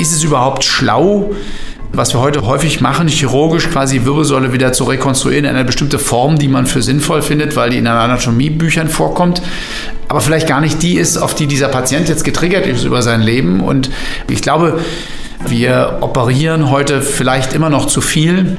ist es überhaupt schlau, was wir heute häufig machen, chirurgisch quasi Wirbelsäule wieder zu rekonstruieren in eine bestimmte Form, die man für sinnvoll findet, weil die in Anatomiebüchern vorkommt, aber vielleicht gar nicht die ist, auf die dieser Patient jetzt getriggert ist über sein Leben. Und ich glaube, wir operieren heute vielleicht immer noch zu viel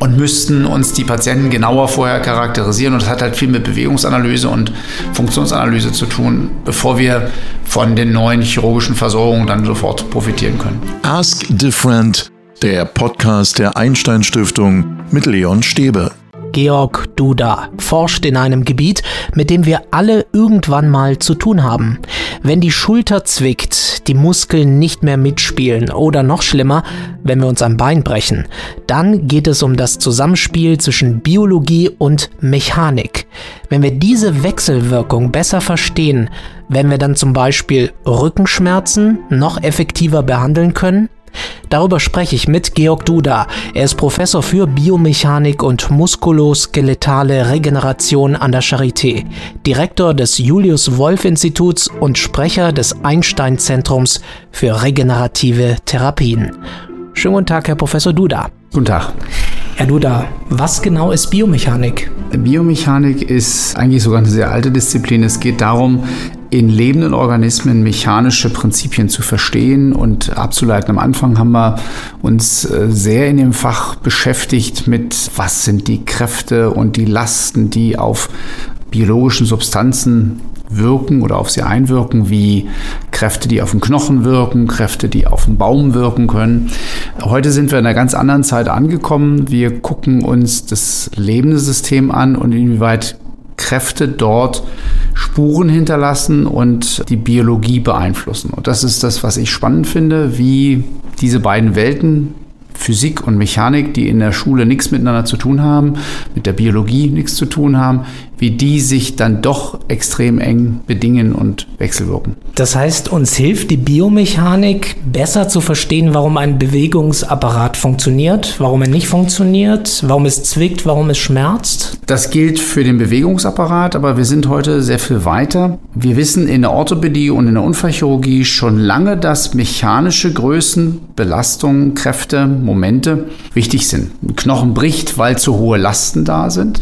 und müssten uns die Patienten genauer vorher charakterisieren. Und das hat halt viel mit Bewegungsanalyse und Funktionsanalyse zu tun, bevor wir von den neuen chirurgischen Versorgungen dann sofort profitieren können. Ask Different, der Podcast der Einstein Stiftung mit Leon Stäbe. Georg Duda forscht in einem Gebiet, mit dem wir alle irgendwann mal zu tun haben. Wenn die Schulter zwickt, die Muskeln nicht mehr mitspielen oder noch schlimmer, wenn wir uns ein Bein brechen, dann geht es um das Zusammenspiel zwischen Biologie und Mechanik. Wenn wir diese Wechselwirkung besser verstehen, wenn wir dann zum Beispiel Rückenschmerzen noch effektiver behandeln können, Darüber spreche ich mit Georg Duda. Er ist Professor für Biomechanik und muskuloskeletale Regeneration an der Charité, Direktor des Julius Wolf Instituts und Sprecher des Einstein Zentrums für regenerative Therapien. Schönen guten Tag, Herr Professor Duda. Guten Tag. Herr Duda, was genau ist Biomechanik? Biomechanik ist eigentlich sogar eine sehr alte Disziplin. Es geht darum, in lebenden Organismen mechanische Prinzipien zu verstehen und abzuleiten. Am Anfang haben wir uns äh, sehr in dem Fach beschäftigt mit, was sind die Kräfte und die Lasten, die auf biologischen Substanzen wirken oder auf sie einwirken, wie Kräfte, die auf den Knochen wirken, Kräfte, die auf den Baum wirken können. Heute sind wir in einer ganz anderen Zeit angekommen. Wir gucken uns das lebende System an und inwieweit Kräfte dort Spuren hinterlassen und die Biologie beeinflussen. Und das ist das, was ich spannend finde, wie diese beiden Welten Physik und Mechanik, die in der Schule nichts miteinander zu tun haben, mit der Biologie nichts zu tun haben, wie die sich dann doch extrem eng bedingen und wechselwirken. Das heißt, uns hilft die Biomechanik besser zu verstehen, warum ein Bewegungsapparat funktioniert, warum er nicht funktioniert, warum es zwickt, warum es schmerzt? Das gilt für den Bewegungsapparat, aber wir sind heute sehr viel weiter. Wir wissen in der Orthopädie und in der Unfallchirurgie schon lange, dass mechanische Größen, Belastungen, Kräfte, Momente wichtig sind. Ein Knochen bricht, weil zu hohe Lasten da sind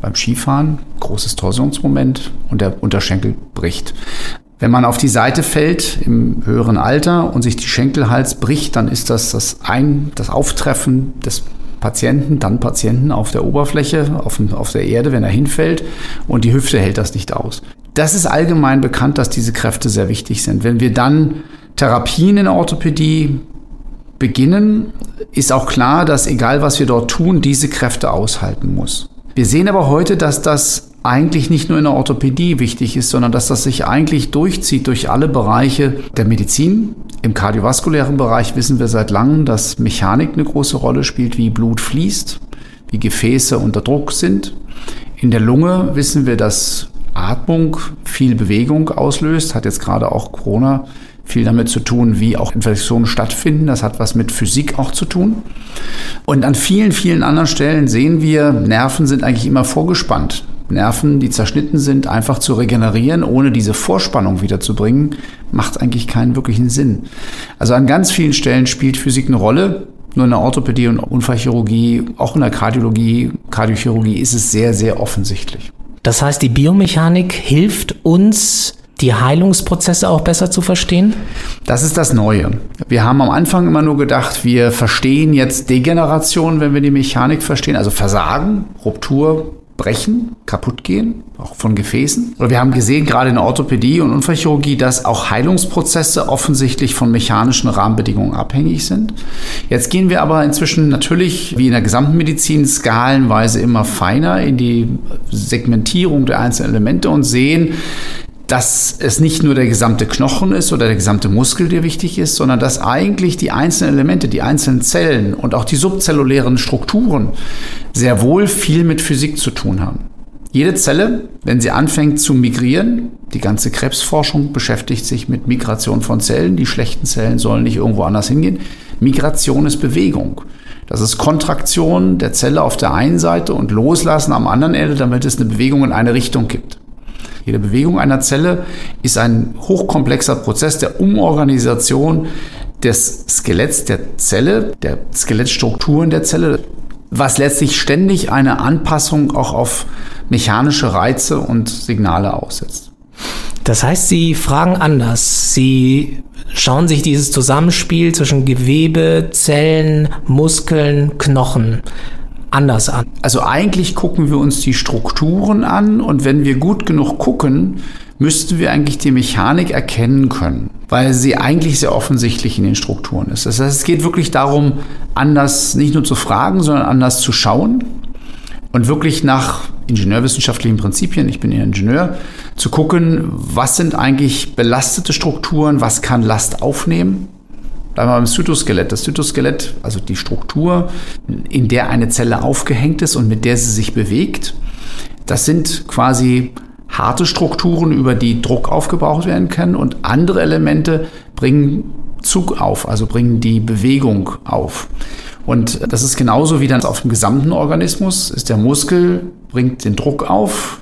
beim Skifahren, großes Torsionsmoment und der Unterschenkel bricht. Wenn man auf die Seite fällt im höheren Alter und sich die Schenkelhals bricht, dann ist das das, Ein-, das Auftreffen des Patienten, dann Patienten auf der Oberfläche, auf, auf der Erde, wenn er hinfällt und die Hüfte hält das nicht aus. Das ist allgemein bekannt, dass diese Kräfte sehr wichtig sind. Wenn wir dann Therapien in der Orthopädie beginnen, ist auch klar, dass egal was wir dort tun, diese Kräfte aushalten muss. Wir sehen aber heute, dass das eigentlich nicht nur in der Orthopädie wichtig ist, sondern dass das sich eigentlich durchzieht durch alle Bereiche der Medizin. Im kardiovaskulären Bereich wissen wir seit langem, dass Mechanik eine große Rolle spielt, wie Blut fließt, wie Gefäße unter Druck sind. In der Lunge wissen wir, dass Atmung viel Bewegung auslöst, hat jetzt gerade auch Corona viel damit zu tun, wie auch Infektionen stattfinden. Das hat was mit Physik auch zu tun. Und an vielen, vielen anderen Stellen sehen wir, Nerven sind eigentlich immer vorgespannt. Nerven, die zerschnitten sind, einfach zu regenerieren, ohne diese Vorspannung wiederzubringen, macht eigentlich keinen wirklichen Sinn. Also an ganz vielen Stellen spielt Physik eine Rolle. Nur in der Orthopädie und Unfallchirurgie, auch in der Kardiologie, Kardiochirurgie ist es sehr, sehr offensichtlich. Das heißt, die Biomechanik hilft uns, die Heilungsprozesse auch besser zu verstehen? Das ist das Neue. Wir haben am Anfang immer nur gedacht, wir verstehen jetzt Degeneration, wenn wir die Mechanik verstehen, also Versagen, Ruptur, Brechen, kaputt gehen, auch von Gefäßen. Oder wir haben gesehen, gerade in der Orthopädie und Unfallchirurgie, dass auch Heilungsprozesse offensichtlich von mechanischen Rahmenbedingungen abhängig sind. Jetzt gehen wir aber inzwischen natürlich, wie in der gesamten Medizin, skalenweise immer feiner in die Segmentierung der einzelnen Elemente und sehen, dass es nicht nur der gesamte Knochen ist oder der gesamte Muskel, der wichtig ist, sondern dass eigentlich die einzelnen Elemente, die einzelnen Zellen und auch die subzellulären Strukturen sehr wohl viel mit Physik zu tun haben. Jede Zelle, wenn sie anfängt zu migrieren, die ganze Krebsforschung beschäftigt sich mit Migration von Zellen. Die schlechten Zellen sollen nicht irgendwo anders hingehen. Migration ist Bewegung. Das ist Kontraktion der Zelle auf der einen Seite und Loslassen am anderen Ende, damit es eine Bewegung in eine Richtung gibt. Jede Bewegung einer Zelle ist ein hochkomplexer Prozess der Umorganisation des Skeletts der Zelle, der Skelettstrukturen der Zelle, was letztlich ständig eine Anpassung auch auf mechanische Reize und Signale aussetzt. Das heißt, Sie fragen anders. Sie schauen sich dieses Zusammenspiel zwischen Gewebe, Zellen, Muskeln, Knochen anders an. Also eigentlich gucken wir uns die Strukturen an und wenn wir gut genug gucken, müssten wir eigentlich die Mechanik erkennen können, weil sie eigentlich sehr offensichtlich in den Strukturen ist. Das heißt, es geht wirklich darum, anders nicht nur zu fragen, sondern anders zu schauen und wirklich nach ingenieurwissenschaftlichen Prinzipien, ich bin Ingenieur, zu gucken, was sind eigentlich belastete Strukturen, was kann Last aufnehmen Bleiben wir beim Zytoskelett. Das Zytoskelett, also die Struktur, in der eine Zelle aufgehängt ist und mit der sie sich bewegt, das sind quasi harte Strukturen, über die Druck aufgebraucht werden kann und andere Elemente bringen Zug auf, also bringen die Bewegung auf. Und das ist genauso wie dann auf dem gesamten Organismus ist der Muskel, bringt den Druck auf,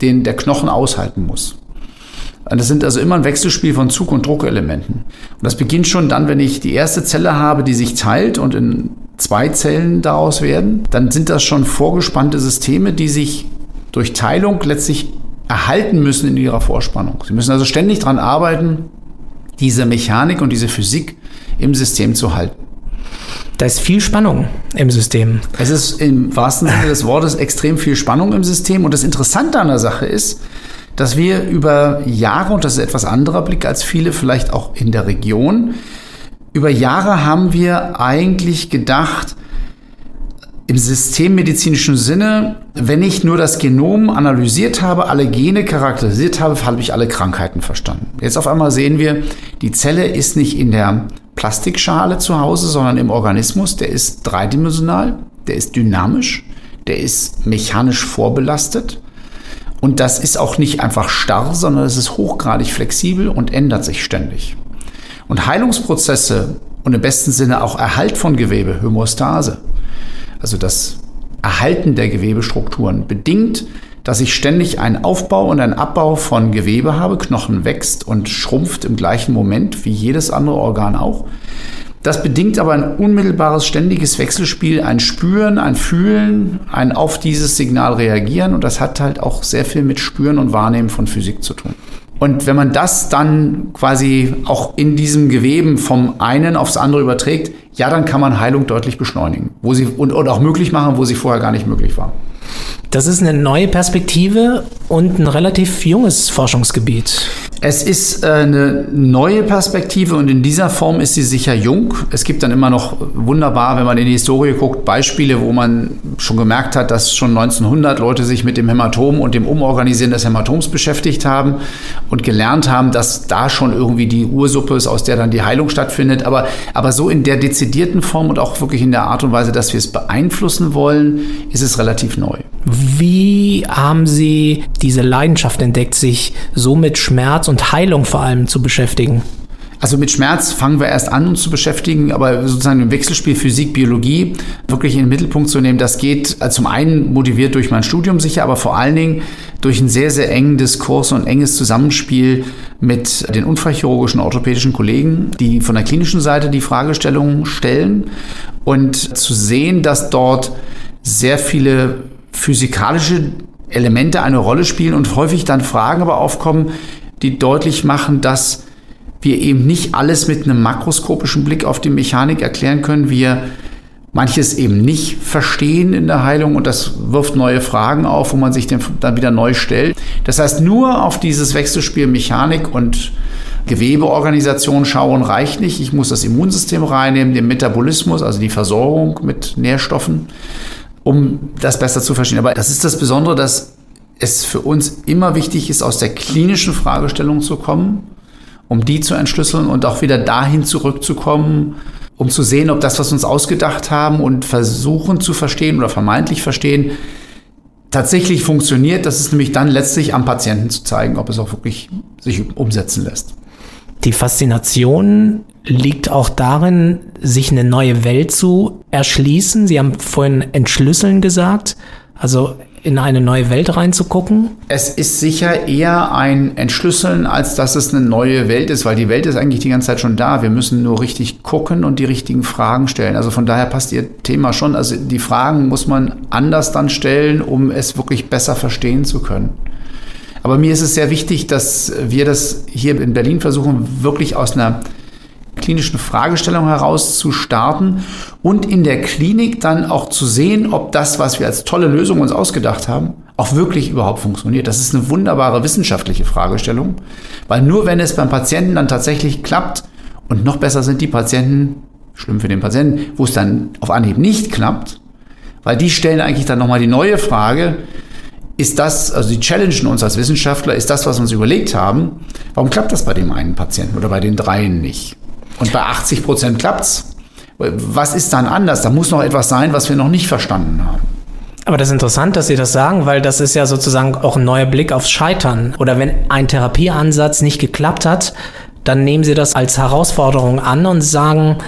den der Knochen aushalten muss. Das sind also immer ein Wechselspiel von Zug- und Druckelementen. Und das beginnt schon dann, wenn ich die erste Zelle habe, die sich teilt und in zwei Zellen daraus werden. Dann sind das schon vorgespannte Systeme, die sich durch Teilung letztlich erhalten müssen in ihrer Vorspannung. Sie müssen also ständig daran arbeiten, diese Mechanik und diese Physik im System zu halten. Da ist viel Spannung im System. Es ist im wahrsten Sinne des Wortes extrem viel Spannung im System. Und das Interessante an der Sache ist, dass wir über Jahre, und das ist etwas anderer Blick als viele vielleicht auch in der Region, über Jahre haben wir eigentlich gedacht, im systemmedizinischen Sinne, wenn ich nur das Genom analysiert habe, alle Gene charakterisiert habe, habe ich alle Krankheiten verstanden. Jetzt auf einmal sehen wir, die Zelle ist nicht in der Plastikschale zu Hause, sondern im Organismus. Der ist dreidimensional, der ist dynamisch, der ist mechanisch vorbelastet. Und das ist auch nicht einfach starr, sondern es ist hochgradig flexibel und ändert sich ständig. Und Heilungsprozesse und im besten Sinne auch Erhalt von Gewebe, Homostase, also das Erhalten der Gewebestrukturen, bedingt, dass ich ständig einen Aufbau und einen Abbau von Gewebe habe. Knochen wächst und schrumpft im gleichen Moment wie jedes andere Organ auch. Das bedingt aber ein unmittelbares, ständiges Wechselspiel, ein Spüren, ein Fühlen, ein auf dieses Signal reagieren und das hat halt auch sehr viel mit Spüren und Wahrnehmen von Physik zu tun. Und wenn man das dann quasi auch in diesem Geweben vom einen aufs andere überträgt, ja, dann kann man Heilung deutlich beschleunigen, wo sie und, und auch möglich machen, wo sie vorher gar nicht möglich war. Das ist eine neue Perspektive und ein relativ junges Forschungsgebiet. Es ist äh, eine neue Perspektive und in dieser Form ist sie sicher jung. Es gibt dann immer noch wunderbar, wenn man in die Historie guckt, Beispiele, wo man schon gemerkt hat, dass schon 1900 Leute sich mit dem Hämatom und dem Umorganisieren des Hämatoms beschäftigt haben und gelernt haben, dass da schon irgendwie die Ursuppe ist, aus der dann die Heilung stattfindet. Aber, aber so in der dezidierten Form und auch wirklich in der Art und Weise, dass wir es beeinflussen wollen, ist es relativ neu. Wie haben Sie diese Leidenschaft entdeckt, sich so mit Schmerz und Heilung vor allem zu beschäftigen? Also mit Schmerz fangen wir erst an, uns zu beschäftigen, aber sozusagen im Wechselspiel Physik, Biologie wirklich in den Mittelpunkt zu nehmen, das geht also zum einen motiviert durch mein Studium sicher, aber vor allen Dingen durch einen sehr, sehr engen Diskurs und enges Zusammenspiel mit den unfallchirurgischen orthopädischen Kollegen, die von der klinischen Seite die Fragestellungen stellen und zu sehen, dass dort sehr viele physikalische Elemente eine Rolle spielen und häufig dann Fragen aber aufkommen, die deutlich machen, dass wir eben nicht alles mit einem makroskopischen Blick auf die Mechanik erklären können. Wir manches eben nicht verstehen in der Heilung und das wirft neue Fragen auf, wo man sich dann wieder neu stellt. Das heißt, nur auf dieses Wechselspiel Mechanik und Gewebeorganisation schauen reicht nicht. Ich muss das Immunsystem reinnehmen, den Metabolismus, also die Versorgung mit Nährstoffen um das besser zu verstehen. Aber das ist das Besondere, dass es für uns immer wichtig ist, aus der klinischen Fragestellung zu kommen, um die zu entschlüsseln und auch wieder dahin zurückzukommen, um zu sehen, ob das, was wir uns ausgedacht haben und versuchen zu verstehen oder vermeintlich verstehen, tatsächlich funktioniert. Das ist nämlich dann letztlich am Patienten zu zeigen, ob es auch wirklich sich umsetzen lässt. Die Faszination liegt auch darin, sich eine neue Welt zu erschließen. Sie haben vorhin entschlüsseln gesagt, also in eine neue Welt reinzugucken? Es ist sicher eher ein Entschlüsseln, als dass es eine neue Welt ist, weil die Welt ist eigentlich die ganze Zeit schon da. Wir müssen nur richtig gucken und die richtigen Fragen stellen. Also von daher passt Ihr Thema schon. Also die Fragen muss man anders dann stellen, um es wirklich besser verstehen zu können. Aber mir ist es sehr wichtig, dass wir das hier in Berlin versuchen, wirklich aus einer klinischen Fragestellung heraus zu starten und in der Klinik dann auch zu sehen, ob das, was wir als tolle Lösung uns ausgedacht haben, auch wirklich überhaupt funktioniert. Das ist eine wunderbare wissenschaftliche Fragestellung, weil nur wenn es beim Patienten dann tatsächlich klappt und noch besser sind die Patienten, schlimm für den Patienten, wo es dann auf Anhieb nicht klappt, weil die stellen eigentlich dann nochmal die neue Frage, ist das, also die challengen uns als Wissenschaftler, ist das, was wir uns überlegt haben, warum klappt das bei dem einen Patienten oder bei den dreien nicht? Und bei 80 Prozent klappt's. Was ist dann anders? Da muss noch etwas sein, was wir noch nicht verstanden haben. Aber das ist interessant, dass Sie das sagen, weil das ist ja sozusagen auch ein neuer Blick aufs Scheitern. Oder wenn ein Therapieansatz nicht geklappt hat, dann nehmen Sie das als Herausforderung an und sagen,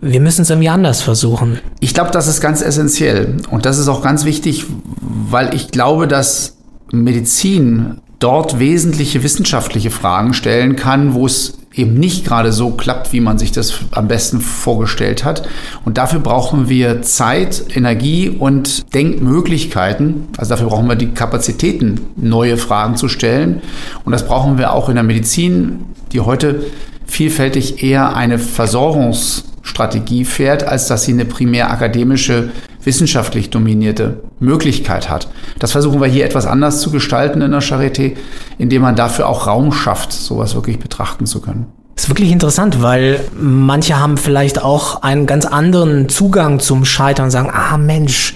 wir müssen es irgendwie anders versuchen. Ich glaube, das ist ganz essentiell. Und das ist auch ganz wichtig, weil ich glaube, dass Medizin dort wesentliche wissenschaftliche Fragen stellen kann, wo es eben nicht gerade so klappt, wie man sich das am besten vorgestellt hat. Und dafür brauchen wir Zeit, Energie und Denkmöglichkeiten. Also dafür brauchen wir die Kapazitäten, neue Fragen zu stellen. Und das brauchen wir auch in der Medizin, die heute vielfältig eher eine Versorgungsstrategie fährt, als dass sie eine primär akademische, wissenschaftlich dominierte Möglichkeit hat. Das versuchen wir hier etwas anders zu gestalten in der Charité, indem man dafür auch Raum schafft, sowas wirklich betrachten zu können. Das ist wirklich interessant, weil manche haben vielleicht auch einen ganz anderen Zugang zum Scheitern und sagen, ah Mensch,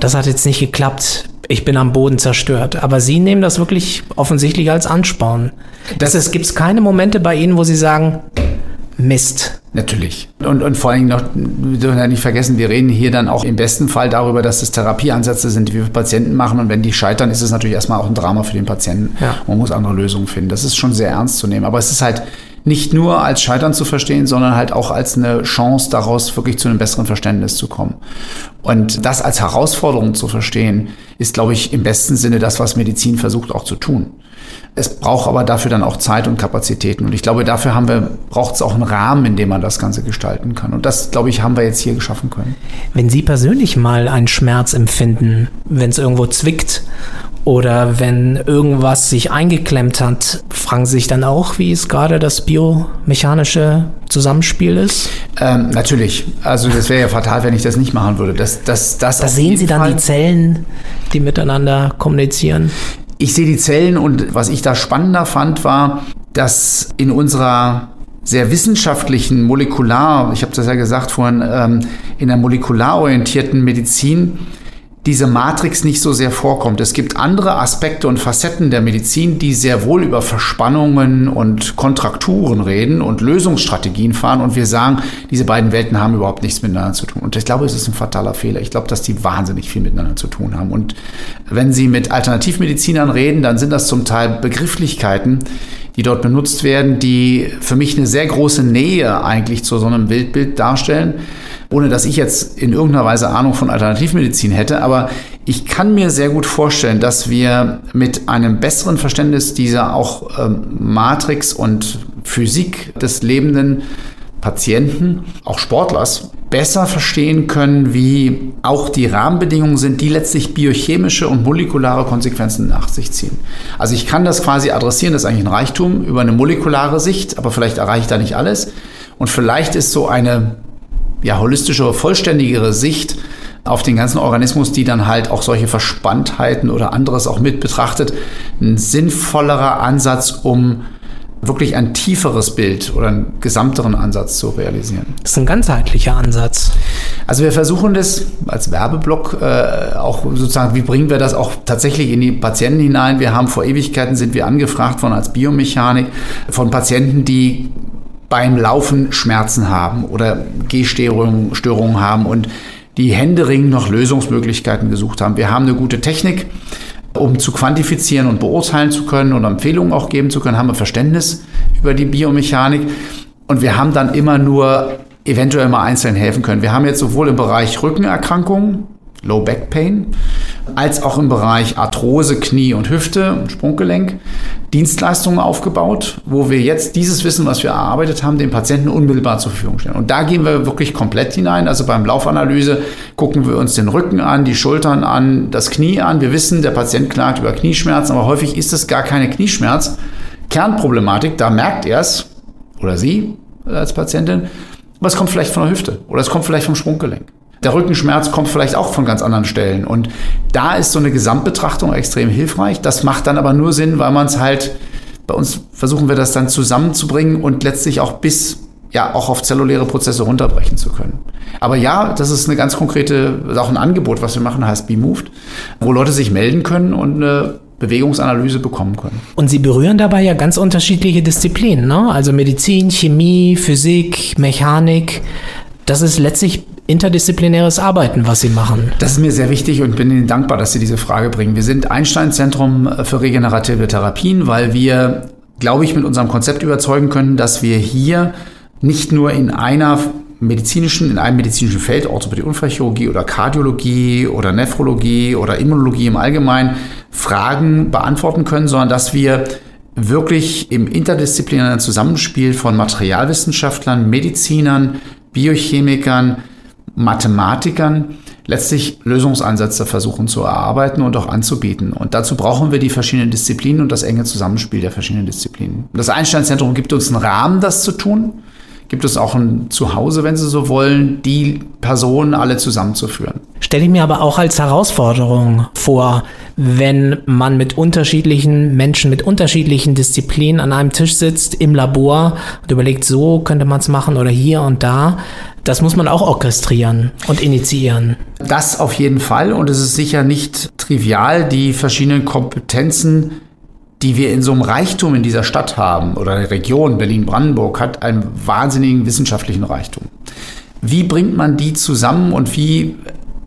das hat jetzt nicht geklappt, ich bin am Boden zerstört. Aber Sie nehmen das wirklich offensichtlich als Ansporn. Das, das gibt es keine Momente bei Ihnen, wo Sie sagen, Mist. Natürlich. Und, und vor allem noch, wir dürfen ja nicht vergessen, wir reden hier dann auch im besten Fall darüber, dass das Therapieansätze sind, die wir für Patienten machen. Und wenn die scheitern, ist es natürlich erstmal auch ein Drama für den Patienten. Ja. Man muss andere Lösungen finden. Das ist schon sehr ernst zu nehmen. Aber es ist halt nicht nur als Scheitern zu verstehen, sondern halt auch als eine Chance daraus wirklich zu einem besseren Verständnis zu kommen. Und das als Herausforderung zu verstehen, ist, glaube ich, im besten Sinne das, was Medizin versucht auch zu tun. Es braucht aber dafür dann auch Zeit und Kapazitäten. Und ich glaube, dafür haben wir, braucht es auch einen Rahmen, in dem man das Ganze gestalten kann. Und das, glaube ich, haben wir jetzt hier geschaffen können. Wenn Sie persönlich mal einen Schmerz empfinden, wenn es irgendwo zwickt oder wenn irgendwas sich eingeklemmt hat, fragen Sie sich dann auch, wie es gerade das biomechanische Zusammenspiel ist? Ähm, natürlich. Also das wäre ja fatal, wenn ich das nicht machen würde. Das, das, das da sehen Sie dann Fall. die Zellen, die miteinander kommunizieren? Ich sehe die Zellen und was ich da spannender fand, war, dass in unserer sehr wissenschaftlichen Molekular, ich habe das ja gesagt vorhin, ähm, in der molekularorientierten Medizin diese Matrix nicht so sehr vorkommt. Es gibt andere Aspekte und Facetten der Medizin, die sehr wohl über Verspannungen und Kontrakturen reden und Lösungsstrategien fahren und wir sagen, diese beiden Welten haben überhaupt nichts miteinander zu tun. Und ich glaube, es ist ein fataler Fehler. Ich glaube, dass die wahnsinnig viel miteinander zu tun haben. Und wenn Sie mit Alternativmedizinern reden, dann sind das zum Teil Begrifflichkeiten, die dort benutzt werden, die für mich eine sehr große Nähe eigentlich zu so einem Bildbild darstellen ohne dass ich jetzt in irgendeiner Weise Ahnung von Alternativmedizin hätte. Aber ich kann mir sehr gut vorstellen, dass wir mit einem besseren Verständnis dieser auch ähm, Matrix und Physik des lebenden Patienten, auch Sportlers, besser verstehen können, wie auch die Rahmenbedingungen sind, die letztlich biochemische und molekulare Konsequenzen nach sich ziehen. Also ich kann das quasi adressieren, das ist eigentlich ein Reichtum über eine molekulare Sicht, aber vielleicht erreiche ich da nicht alles. Und vielleicht ist so eine ja, holistischere, vollständigere Sicht auf den ganzen Organismus, die dann halt auch solche Verspanntheiten oder anderes auch mit betrachtet, ein sinnvollerer Ansatz, um wirklich ein tieferes Bild oder einen gesamteren Ansatz zu realisieren. Das ist ein ganzheitlicher Ansatz. Also wir versuchen das als Werbeblock äh, auch sozusagen, wie bringen wir das auch tatsächlich in die Patienten hinein? Wir haben vor Ewigkeiten sind wir angefragt worden als Biomechanik von Patienten, die beim Laufen Schmerzen haben oder Gehstörungen haben und die händeringend noch Lösungsmöglichkeiten gesucht haben. Wir haben eine gute Technik, um zu quantifizieren und beurteilen zu können und Empfehlungen auch geben zu können, haben wir Verständnis über die Biomechanik und wir haben dann immer nur eventuell mal einzeln helfen können. Wir haben jetzt sowohl im Bereich Rückenerkrankungen, Low Back Pain, als auch im Bereich Arthrose, Knie und Hüfte und Sprunggelenk Dienstleistungen aufgebaut, wo wir jetzt dieses Wissen, was wir erarbeitet haben, den Patienten unmittelbar zur Verfügung stellen. Und da gehen wir wirklich komplett hinein. Also beim Laufanalyse gucken wir uns den Rücken an, die Schultern an, das Knie an. Wir wissen, der Patient klagt über Knieschmerzen, aber häufig ist es gar keine Knieschmerz. Kernproblematik, da merkt er es, oder sie als Patientin, es kommt vielleicht von der Hüfte oder es kommt vielleicht vom Sprunggelenk. Der Rückenschmerz kommt vielleicht auch von ganz anderen Stellen. Und da ist so eine Gesamtbetrachtung extrem hilfreich. Das macht dann aber nur Sinn, weil man es halt, bei uns versuchen wir das dann zusammenzubringen und letztlich auch bis, ja, auch auf zelluläre Prozesse runterbrechen zu können. Aber ja, das ist eine ganz konkrete, auch ein Angebot, was wir machen, heißt BeMoved, wo Leute sich melden können und eine Bewegungsanalyse bekommen können. Und Sie berühren dabei ja ganz unterschiedliche Disziplinen, ne? also Medizin, Chemie, Physik, Mechanik. Das ist letztlich interdisziplinäres Arbeiten, was Sie machen. Das ist mir sehr wichtig und bin Ihnen dankbar, dass Sie diese Frage bringen. Wir sind Einstein-Zentrum für regenerative Therapien, weil wir, glaube ich, mit unserem Konzept überzeugen können, dass wir hier nicht nur in einer medizinischen, in einem medizinischen Feld, Orthopädie, Unfallchirurgie oder Kardiologie oder Nephrologie oder Immunologie im Allgemeinen, Fragen beantworten können, sondern dass wir wirklich im interdisziplinären Zusammenspiel von Materialwissenschaftlern, Medizinern, Biochemikern, Mathematikern letztlich Lösungsansätze versuchen zu erarbeiten und auch anzubieten. Und dazu brauchen wir die verschiedenen Disziplinen und das enge Zusammenspiel der verschiedenen Disziplinen. Das Einstein-Zentrum gibt uns einen Rahmen, das zu tun gibt es auch ein Zuhause, wenn Sie so wollen, die Personen alle zusammenzuführen. Stelle ich mir aber auch als Herausforderung vor, wenn man mit unterschiedlichen Menschen, mit unterschiedlichen Disziplinen an einem Tisch sitzt im Labor und überlegt, so könnte man es machen oder hier und da. Das muss man auch orchestrieren und initiieren. Das auf jeden Fall. Und es ist sicher nicht trivial, die verschiedenen Kompetenzen die wir in so einem Reichtum in dieser Stadt haben oder der Region Berlin-Brandenburg hat einen wahnsinnigen wissenschaftlichen Reichtum. Wie bringt man die zusammen und wie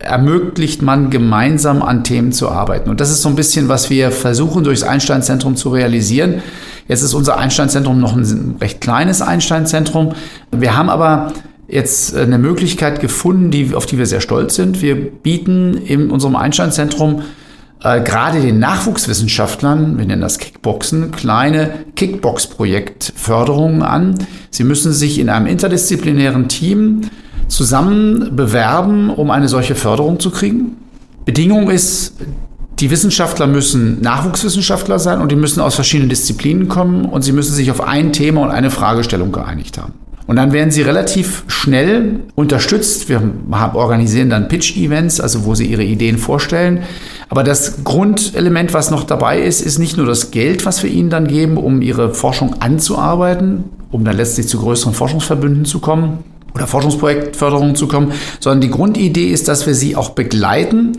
ermöglicht man gemeinsam an Themen zu arbeiten? Und das ist so ein bisschen, was wir versuchen durchs Einstein-Zentrum zu realisieren. Jetzt ist unser Einstein-Zentrum noch ein recht kleines Einstein-Zentrum. Wir haben aber jetzt eine Möglichkeit gefunden, die, auf die wir sehr stolz sind. Wir bieten in unserem Einstein-Zentrum äh, gerade den Nachwuchswissenschaftlern, wir nennen das Kickboxen, kleine Kickbox-Projektförderungen an. Sie müssen sich in einem interdisziplinären Team zusammen bewerben, um eine solche Förderung zu kriegen. Bedingung ist, die Wissenschaftler müssen Nachwuchswissenschaftler sein und die müssen aus verschiedenen Disziplinen kommen und sie müssen sich auf ein Thema und eine Fragestellung geeinigt haben. Und dann werden sie relativ schnell unterstützt. Wir organisieren dann Pitch-Events, also wo sie ihre Ideen vorstellen. Aber das Grundelement, was noch dabei ist, ist nicht nur das Geld, was wir ihnen dann geben, um ihre Forschung anzuarbeiten, um dann letztlich zu größeren Forschungsverbünden zu kommen oder Forschungsprojektförderungen zu kommen, sondern die Grundidee ist, dass wir sie auch begleiten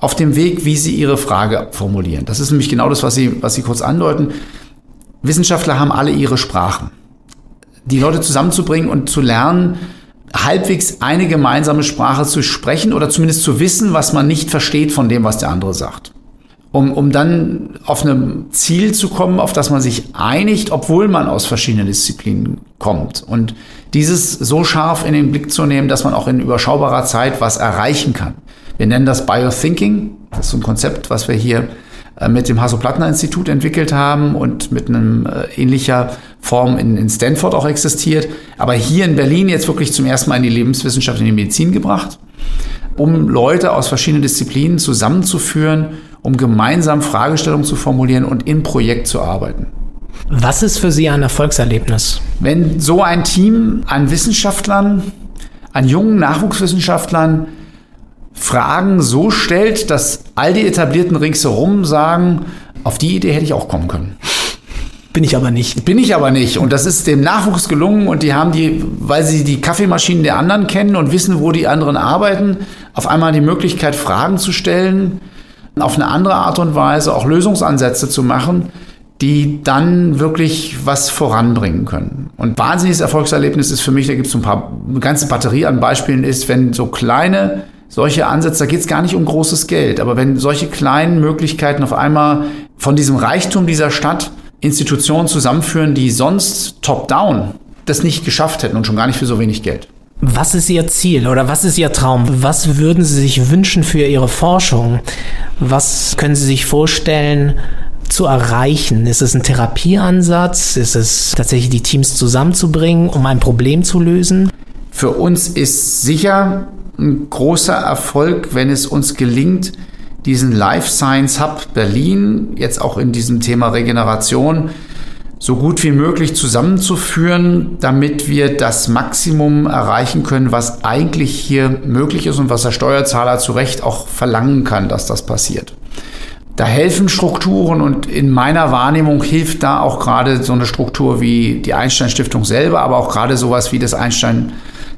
auf dem Weg, wie sie ihre Frage formulieren. Das ist nämlich genau das, was Sie, was sie kurz andeuten. Wissenschaftler haben alle ihre Sprachen die Leute zusammenzubringen und zu lernen, halbwegs eine gemeinsame Sprache zu sprechen oder zumindest zu wissen, was man nicht versteht von dem, was der andere sagt. Um, um dann auf ein Ziel zu kommen, auf das man sich einigt, obwohl man aus verschiedenen Disziplinen kommt. Und dieses so scharf in den Blick zu nehmen, dass man auch in überschaubarer Zeit was erreichen kann. Wir nennen das Biothinking. Das ist so ein Konzept, was wir hier mit dem Hasso-Plattner-Institut entwickelt haben und mit einem äh, ähnlicher Form in, in Stanford auch existiert, aber hier in Berlin jetzt wirklich zum ersten Mal in die Lebenswissenschaft, in die Medizin gebracht, um Leute aus verschiedenen Disziplinen zusammenzuführen, um gemeinsam Fragestellungen zu formulieren und im Projekt zu arbeiten. Was ist für Sie ein Erfolgserlebnis? Wenn so ein Team an Wissenschaftlern, an jungen Nachwuchswissenschaftlern Fragen so stellt, dass all die etablierten ringsherum sagen, auf die Idee hätte ich auch kommen können. Bin ich aber nicht. Bin ich aber nicht. Und das ist dem Nachwuchs gelungen und die haben die, weil sie die Kaffeemaschinen der anderen kennen und wissen, wo die anderen arbeiten, auf einmal die Möglichkeit, Fragen zu stellen, auf eine andere Art und Weise auch Lösungsansätze zu machen, die dann wirklich was voranbringen können. Und wahnsinniges Erfolgserlebnis ist für mich, da gibt es ein paar, eine ganze Batterie an Beispielen ist, wenn so kleine solche Ansätze, da geht es gar nicht um großes Geld, aber wenn solche kleinen Möglichkeiten auf einmal von diesem Reichtum dieser Stadt Institutionen zusammenführen, die sonst top-down das nicht geschafft hätten und schon gar nicht für so wenig Geld. Was ist Ihr Ziel oder was ist Ihr Traum? Was würden Sie sich wünschen für Ihre Forschung? Was können Sie sich vorstellen, zu erreichen? Ist es ein Therapieansatz? Ist es tatsächlich die Teams zusammenzubringen, um ein Problem zu lösen? Für uns ist sicher ein großer Erfolg, wenn es uns gelingt, diesen Life Science Hub Berlin jetzt auch in diesem Thema Regeneration so gut wie möglich zusammenzuführen, damit wir das Maximum erreichen können, was eigentlich hier möglich ist und was der Steuerzahler zu Recht auch verlangen kann, dass das passiert. Da helfen Strukturen und in meiner Wahrnehmung hilft da auch gerade so eine Struktur wie die Einstein Stiftung selber, aber auch gerade sowas wie das Einstein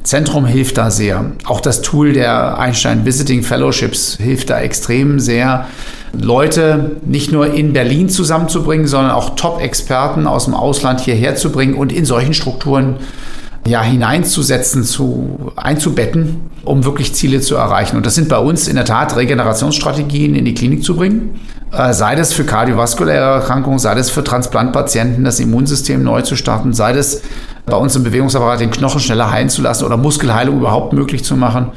Zentrum hilft da sehr. Auch das Tool der Einstein Visiting Fellowships hilft da extrem sehr, Leute nicht nur in Berlin zusammenzubringen, sondern auch Top-Experten aus dem Ausland hierher zu bringen und in solchen Strukturen ja, hineinzusetzen, zu, einzubetten, um wirklich Ziele zu erreichen. Und das sind bei uns in der Tat Regenerationsstrategien in die Klinik zu bringen. Äh, sei das für kardiovaskuläre Erkrankungen, sei das für Transplantpatienten, das Immunsystem neu zu starten, sei das bei uns im Bewegungsapparat den Knochen schneller heilen zu lassen oder Muskelheilung überhaupt möglich zu machen.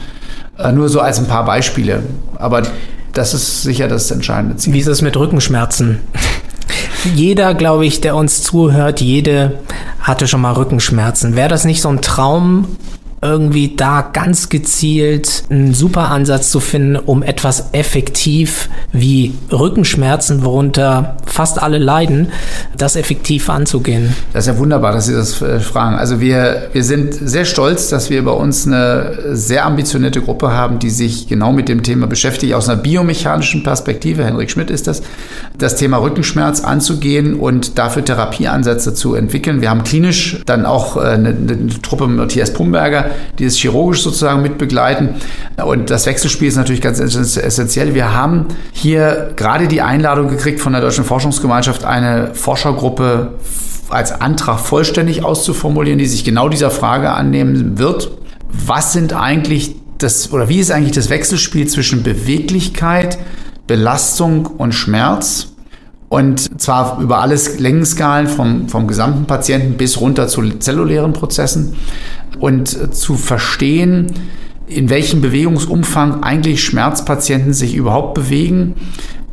Äh, nur so als ein paar Beispiele. Aber das ist sicher das entscheidende Ziel. Wie ist es mit Rückenschmerzen? Jeder, glaube ich, der uns zuhört, jede hatte schon mal Rückenschmerzen. Wäre das nicht so ein Traum, irgendwie da ganz gezielt einen super Ansatz zu finden, um etwas effektiv wie Rückenschmerzen, worunter fast alle leiden, das effektiv anzugehen. Das ist ja wunderbar, dass Sie das äh, fragen. Also wir, wir sind sehr stolz, dass wir bei uns eine sehr ambitionierte Gruppe haben, die sich genau mit dem Thema beschäftigt, aus einer biomechanischen Perspektive, Henrik Schmidt ist das, das Thema Rückenschmerz anzugehen und dafür Therapieansätze zu entwickeln. Wir haben klinisch dann auch äh, eine, eine Truppe mit Matthias Pumberger, die es chirurgisch sozusagen mit begleiten. Und das Wechselspiel ist natürlich ganz essentiell. Wir haben hier gerade die Einladung gekriegt von der Deutschen Forschungsgemeinschaft, eine Forschergruppe als Antrag vollständig auszuformulieren, die sich genau dieser Frage annehmen wird. Was sind eigentlich das, oder wie ist eigentlich das Wechselspiel zwischen Beweglichkeit, Belastung und Schmerz? Und zwar über alles Längenskalen vom, vom gesamten Patienten bis runter zu zellulären Prozessen. Und zu verstehen, in welchem Bewegungsumfang eigentlich Schmerzpatienten sich überhaupt bewegen.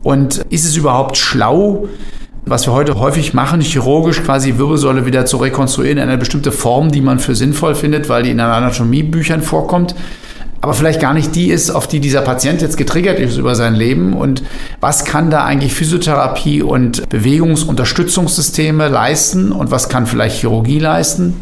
Und ist es überhaupt schlau, was wir heute häufig machen, chirurgisch quasi Wirbelsäule wieder zu rekonstruieren in eine bestimmte Form, die man für sinnvoll findet, weil die in Anatomiebüchern vorkommt aber vielleicht gar nicht die ist, auf die dieser Patient jetzt getriggert ist über sein Leben und was kann da eigentlich Physiotherapie und Bewegungsunterstützungssysteme leisten und was kann vielleicht Chirurgie leisten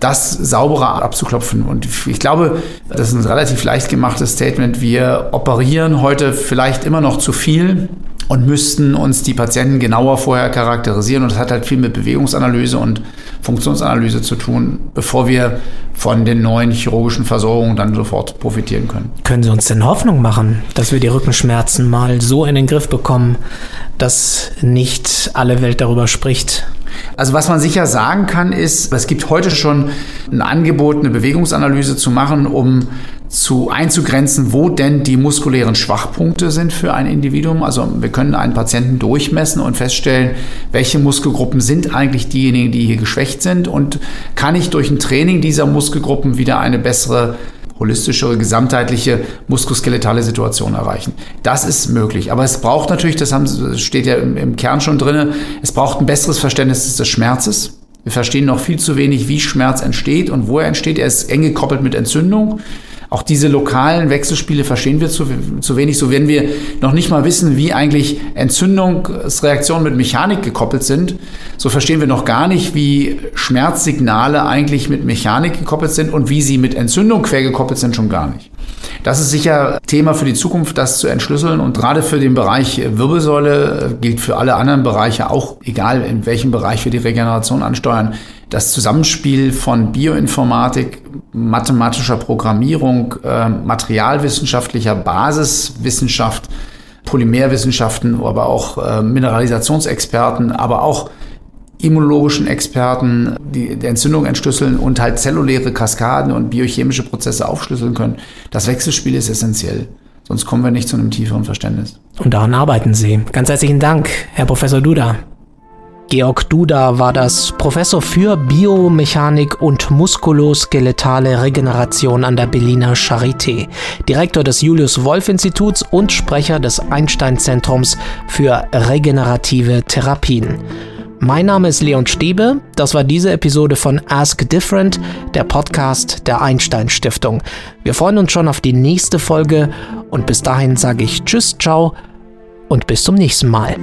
das sauberer abzuklopfen. Und ich glaube, das ist ein relativ leicht gemachtes Statement. Wir operieren heute vielleicht immer noch zu viel und müssten uns die Patienten genauer vorher charakterisieren. Und das hat halt viel mit Bewegungsanalyse und Funktionsanalyse zu tun, bevor wir von den neuen chirurgischen Versorgungen dann sofort profitieren können. Können Sie uns denn Hoffnung machen, dass wir die Rückenschmerzen mal so in den Griff bekommen, dass nicht alle Welt darüber spricht? Also was man sicher sagen kann, ist, es gibt heute schon ein Angebot, eine Bewegungsanalyse zu machen, um zu einzugrenzen, wo denn die muskulären Schwachpunkte sind für ein Individuum. Also wir können einen Patienten durchmessen und feststellen, welche Muskelgruppen sind eigentlich diejenigen, die hier geschwächt sind und kann ich durch ein Training dieser Muskelgruppen wieder eine bessere holistischere, gesamtheitliche muskuloskeletale Situation erreichen. Das ist möglich. Aber es braucht natürlich, das, haben, das steht ja im, im Kern schon drin, es braucht ein besseres Verständnis des Schmerzes. Wir verstehen noch viel zu wenig, wie Schmerz entsteht und wo er entsteht. Er ist eng gekoppelt mit Entzündung. Auch diese lokalen Wechselspiele verstehen wir zu, zu wenig. So werden wir noch nicht mal wissen, wie eigentlich Entzündungsreaktionen mit Mechanik gekoppelt sind. So verstehen wir noch gar nicht, wie Schmerzsignale eigentlich mit Mechanik gekoppelt sind und wie sie mit Entzündung quer gekoppelt sind, schon gar nicht. Das ist sicher Thema für die Zukunft, das zu entschlüsseln. Und gerade für den Bereich Wirbelsäule äh, gilt für alle anderen Bereiche auch, egal in welchem Bereich wir die Regeneration ansteuern, das Zusammenspiel von Bioinformatik, mathematischer Programmierung, äh, materialwissenschaftlicher Basiswissenschaft, Polymerwissenschaften, aber auch äh, Mineralisationsexperten, aber auch immunologischen Experten, die Entzündung entschlüsseln und halt zelluläre Kaskaden und biochemische Prozesse aufschlüsseln können. Das Wechselspiel ist essentiell. Sonst kommen wir nicht zu einem tieferen Verständnis. Und daran arbeiten Sie. Ganz herzlichen Dank, Herr Professor Duda. Georg Duda war das Professor für Biomechanik und muskuloskeletale Regeneration an der Berliner Charité, Direktor des Julius Wolf Instituts und Sprecher des Einstein Zentrums für regenerative Therapien. Mein Name ist Leon Stäbe. Das war diese Episode von Ask Different, der Podcast der Einstein Stiftung. Wir freuen uns schon auf die nächste Folge und bis dahin sage ich Tschüss, ciao und bis zum nächsten Mal.